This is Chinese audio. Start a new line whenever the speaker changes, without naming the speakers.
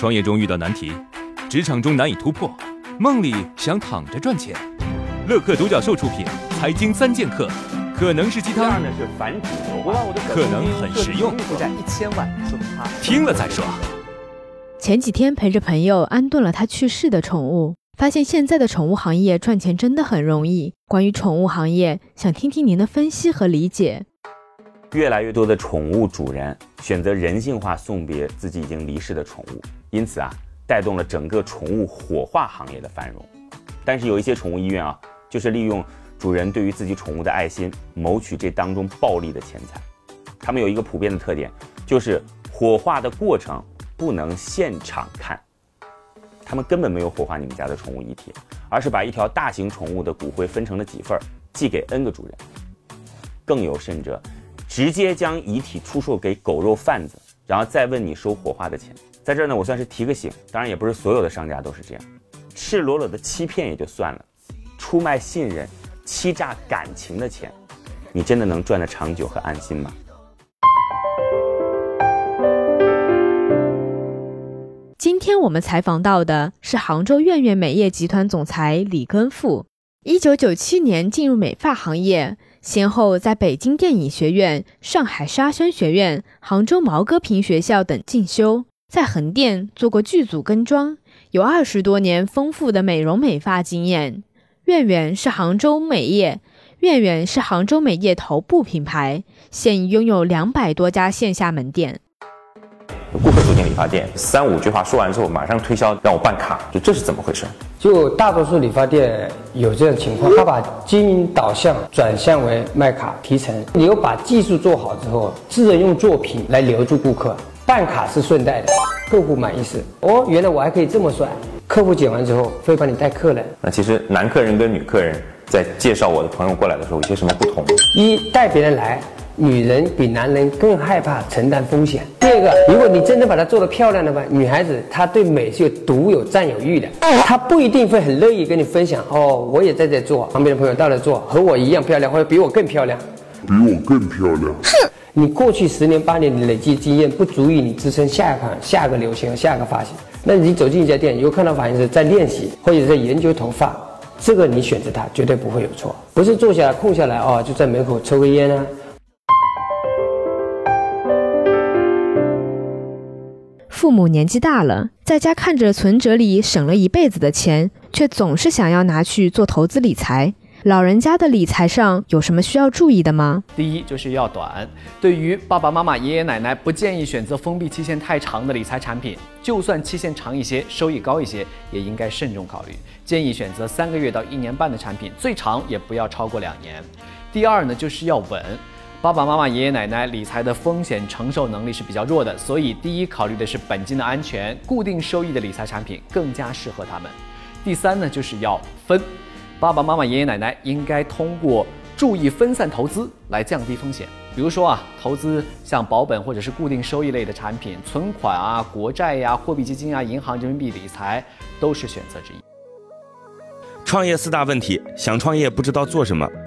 创业中遇到难题，职场中难以突破，梦里想躺着赚钱。乐客独角兽出品，《财经三剑客》可能是鸡汤，
呢是反主流
化，可能很实用，
负债一千万，
听了再说。
前几天陪着朋友安顿了他去世的宠物，发现现在的宠物行业赚钱真的很容易。关于宠物行业，想听听您的分析和理解。
越来越多的宠物主人选择人性化送别自己已经离世的宠物，因此啊，带动了整个宠物火化行业的繁荣。但是有一些宠物医院啊，就是利用主人对于自己宠物的爱心，谋取这当中暴利的钱财。他们有一个普遍的特点，就是火化的过程不能现场看，他们根本没有火化你们家的宠物遗体，而是把一条大型宠物的骨灰分成了几份，寄给 N 个主人。更有甚者。直接将遗体出售给狗肉贩子，然后再问你收火化的钱。在这儿呢，我算是提个醒，当然也不是所有的商家都是这样，赤裸裸的欺骗也就算了，出卖信任、欺诈感情的钱，你真的能赚得长久和安心吗？
今天我们采访到的是杭州苑苑美业集团总裁李根富，一九九七年进入美发行业。先后在北京电影学院、上海沙宣学院、杭州毛戈平学校等进修，在横店做过剧组跟妆，有二十多年丰富的美容美发经验。苑苑是杭州美业，苑苑是杭州美业头部品牌，现已拥有两百多家线下门店。
顾客走进理发店，三五句话说完之后，马上推销让我办卡，就这是怎么回事？
就大多数理发店有这种情况，他把经营导向转向为卖卡提成。你又把技术做好之后，自然用作品来留住顾客，办卡是顺带的，客户满意是哦，原来我还可以这么帅。客户剪完之后会帮你带客人。
那其实男客人跟女客人在介绍我的朋友过来的时候，有些什么不同？
一带别人来。女人比男人更害怕承担风险。第二个，如果你真的把它做得漂亮的话，女孩子她对美是有独有占有欲的，她不一定会很乐意跟你分享。哦，我也在这做，旁边的朋友到了做，和我一样漂亮，或者比我更漂亮，
比我更漂亮。哼，
你过去十年八年的累积经验不足以你支撑下一款、下个流行和下个发型。那你走进一家店，有看到发型师在练习或者在研究头发，这个你选择它绝对不会有错。不是坐下来空下来哦，就在门口抽个烟啊。
父母年纪大了，在家看着存折里省了一辈子的钱，却总是想要拿去做投资理财。老人家的理财上有什么需要注意的吗？
第一就是要短，对于爸爸妈妈、爷爷奶奶，不建议选择封闭期限太长的理财产品。就算期限长一些，收益高一些，也应该慎重考虑。建议选择三个月到一年半的产品，最长也不要超过两年。第二呢，就是要稳。爸爸妈妈、爷爷奶奶理财的风险承受能力是比较弱的，所以第一考虑的是本金的安全，固定收益的理财产品更加适合他们。第三呢，就是要分，爸爸妈妈、爷爷奶奶应该通过注意分散投资来降低风险。比如说啊，投资像保本或者是固定收益类的产品，存款啊、国债呀、货币基金啊、银行人民币理财都是选择之一。
创业四大问题：想创业不知道做什么，